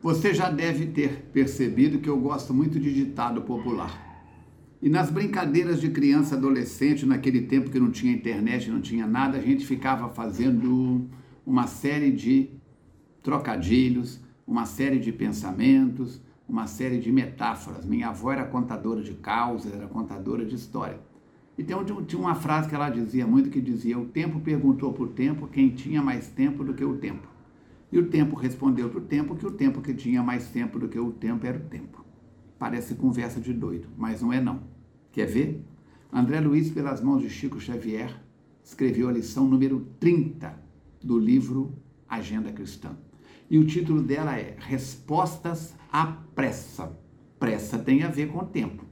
Você já deve ter percebido que eu gosto muito de ditado popular. E nas brincadeiras de criança adolescente, naquele tempo que não tinha internet, não tinha nada, a gente ficava fazendo uma série de trocadilhos, uma série de pensamentos, uma série de metáforas. Minha avó era contadora de causas, era contadora de história. E tinha uma frase que ela dizia muito que dizia: "O tempo perguntou por tempo quem tinha mais tempo do que o tempo". E o tempo respondeu para o tempo que o tempo que tinha mais tempo do que o tempo era o tempo. Parece conversa de doido, mas não é não. Quer ver? André Luiz, pelas mãos de Chico Xavier, escreveu a lição número 30 do livro Agenda Cristã. E o título dela é Respostas à Pressa. Pressa tem a ver com tempo.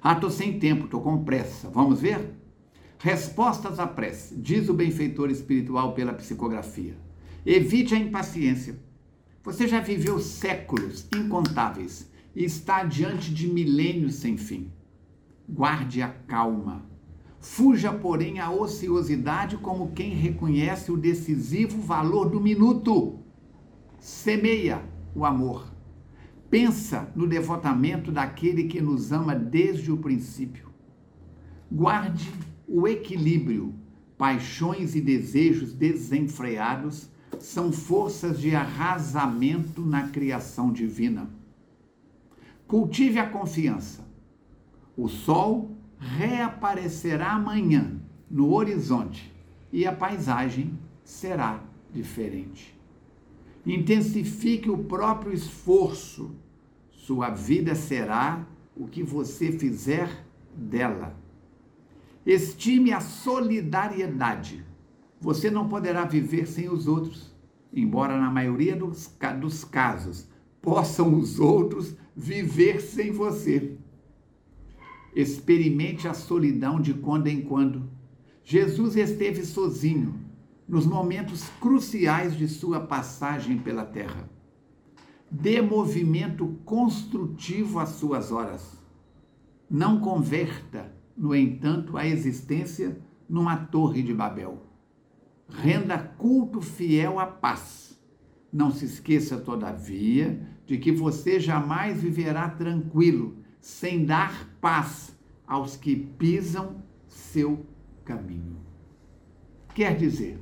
Ah, tô sem tempo, tô com pressa. Vamos ver? Respostas à pressa, diz o benfeitor espiritual pela psicografia. Evite a impaciência. Você já viveu séculos incontáveis e está diante de milênios sem fim. Guarde a calma. Fuja, porém, a ociosidade como quem reconhece o decisivo valor do minuto. Semeia o amor. Pensa no devotamento daquele que nos ama desde o princípio. Guarde o equilíbrio. Paixões e desejos desenfreados são forças de arrasamento na criação divina. Cultive a confiança. O sol reaparecerá amanhã no horizonte e a paisagem será diferente. Intensifique o próprio esforço. Sua vida será o que você fizer dela. Estime a solidariedade você não poderá viver sem os outros, embora na maioria dos, dos casos possam os outros viver sem você. Experimente a solidão de quando em quando. Jesus esteve sozinho nos momentos cruciais de sua passagem pela terra. Dê movimento construtivo às suas horas. Não converta, no entanto, a existência numa torre de Babel. Renda culto fiel à paz. Não se esqueça, todavia, de que você jamais viverá tranquilo, sem dar paz aos que pisam seu caminho. Quer dizer,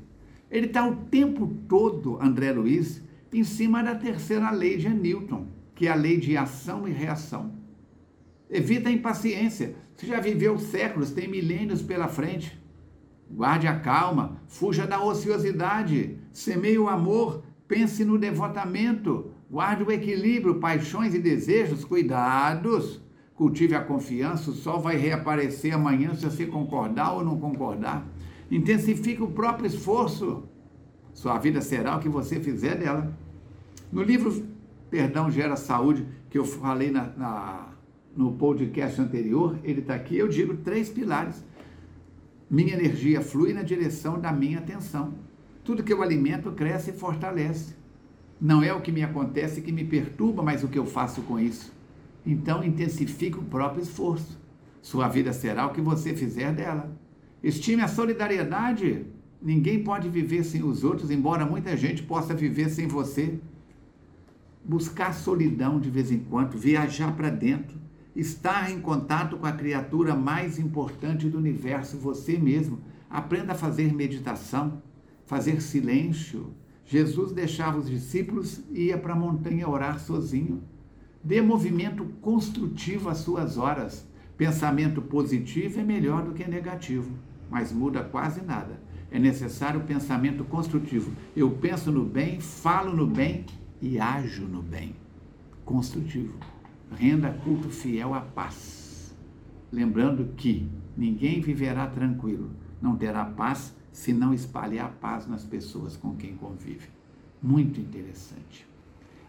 ele está o tempo todo, André Luiz, em cima da terceira lei de Newton, que é a lei de ação e reação. Evita a impaciência. Você já viveu séculos, tem milênios pela frente. Guarde a calma, fuja da ociosidade, semeie o amor, pense no devotamento, guarde o equilíbrio, paixões e desejos, cuidados. Cultive a confiança, o sol vai reaparecer amanhã se você concordar ou não concordar. Intensifique o próprio esforço. Sua vida será o que você fizer dela. No livro Perdão Gera Saúde, que eu falei na, na no podcast anterior, ele está aqui, eu digo três pilares minha energia flui na direção da minha atenção. Tudo que eu alimento cresce e fortalece. Não é o que me acontece que me perturba, mas o que eu faço com isso. Então intensifique o próprio esforço. Sua vida será o que você fizer dela. Estime a solidariedade. Ninguém pode viver sem os outros, embora muita gente possa viver sem você. Buscar solidão de vez em quando, viajar para dentro, estar em contato com a criatura mais importante do universo, você mesmo. Aprenda a fazer meditação, fazer silêncio. Jesus deixava os discípulos e ia para a montanha orar sozinho. Dê movimento construtivo às suas horas. Pensamento positivo é melhor do que negativo, mas muda quase nada. É necessário pensamento construtivo. Eu penso no bem, falo no bem e ajo no bem. Construtivo renda culto fiel à paz. Lembrando que ninguém viverá tranquilo, não terá paz se não espalhar paz nas pessoas com quem convive. Muito interessante.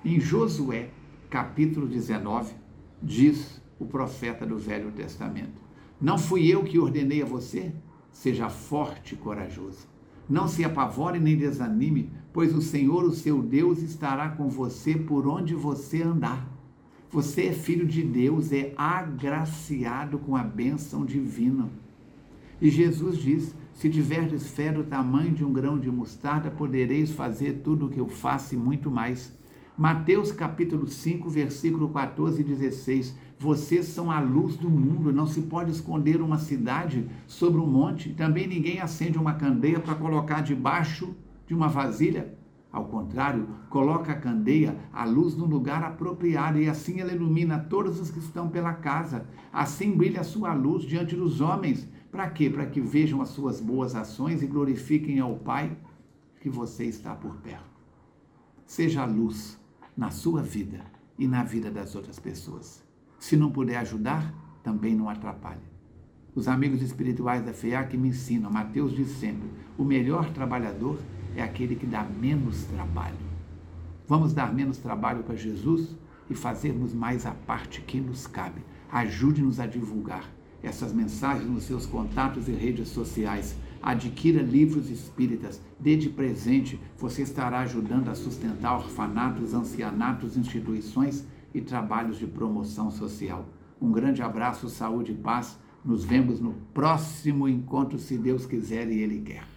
Em Josué, capítulo 19, diz o profeta do Velho Testamento: Não fui eu que ordenei a você? Seja forte e corajoso. Não se apavore nem desanime, pois o Senhor, o seu Deus, estará com você por onde você andar. Você é filho de Deus, é agraciado com a bênção divina. E Jesus diz: Se tiverdes fé do tamanho de um grão de mostarda, podereis fazer tudo o que eu faço e muito mais. Mateus capítulo 5, versículo 14 e 16. Vocês são a luz do mundo, não se pode esconder uma cidade sobre um monte. Também ninguém acende uma candeia para colocar debaixo de uma vasilha. Ao contrário, coloca a candeia, a luz no lugar apropriado, e assim ela ilumina todos os que estão pela casa. Assim brilha a sua luz diante dos homens. Para quê? Para que vejam as suas boas ações e glorifiquem ao Pai que você está por perto. Seja a luz na sua vida e na vida das outras pessoas. Se não puder ajudar, também não atrapalhe. Os amigos espirituais da FEAC me ensinam, Mateus diz sempre, o melhor trabalhador é aquele que dá menos trabalho. Vamos dar menos trabalho para Jesus e fazermos mais a parte que nos cabe. Ajude-nos a divulgar essas mensagens nos seus contatos e redes sociais adquira livros espíritas, dê de presente, você estará ajudando a sustentar orfanatos, ancianatos, instituições e trabalhos de promoção social. Um grande abraço, saúde e paz. Nos vemos no próximo encontro, se Deus quiser e Ele quer.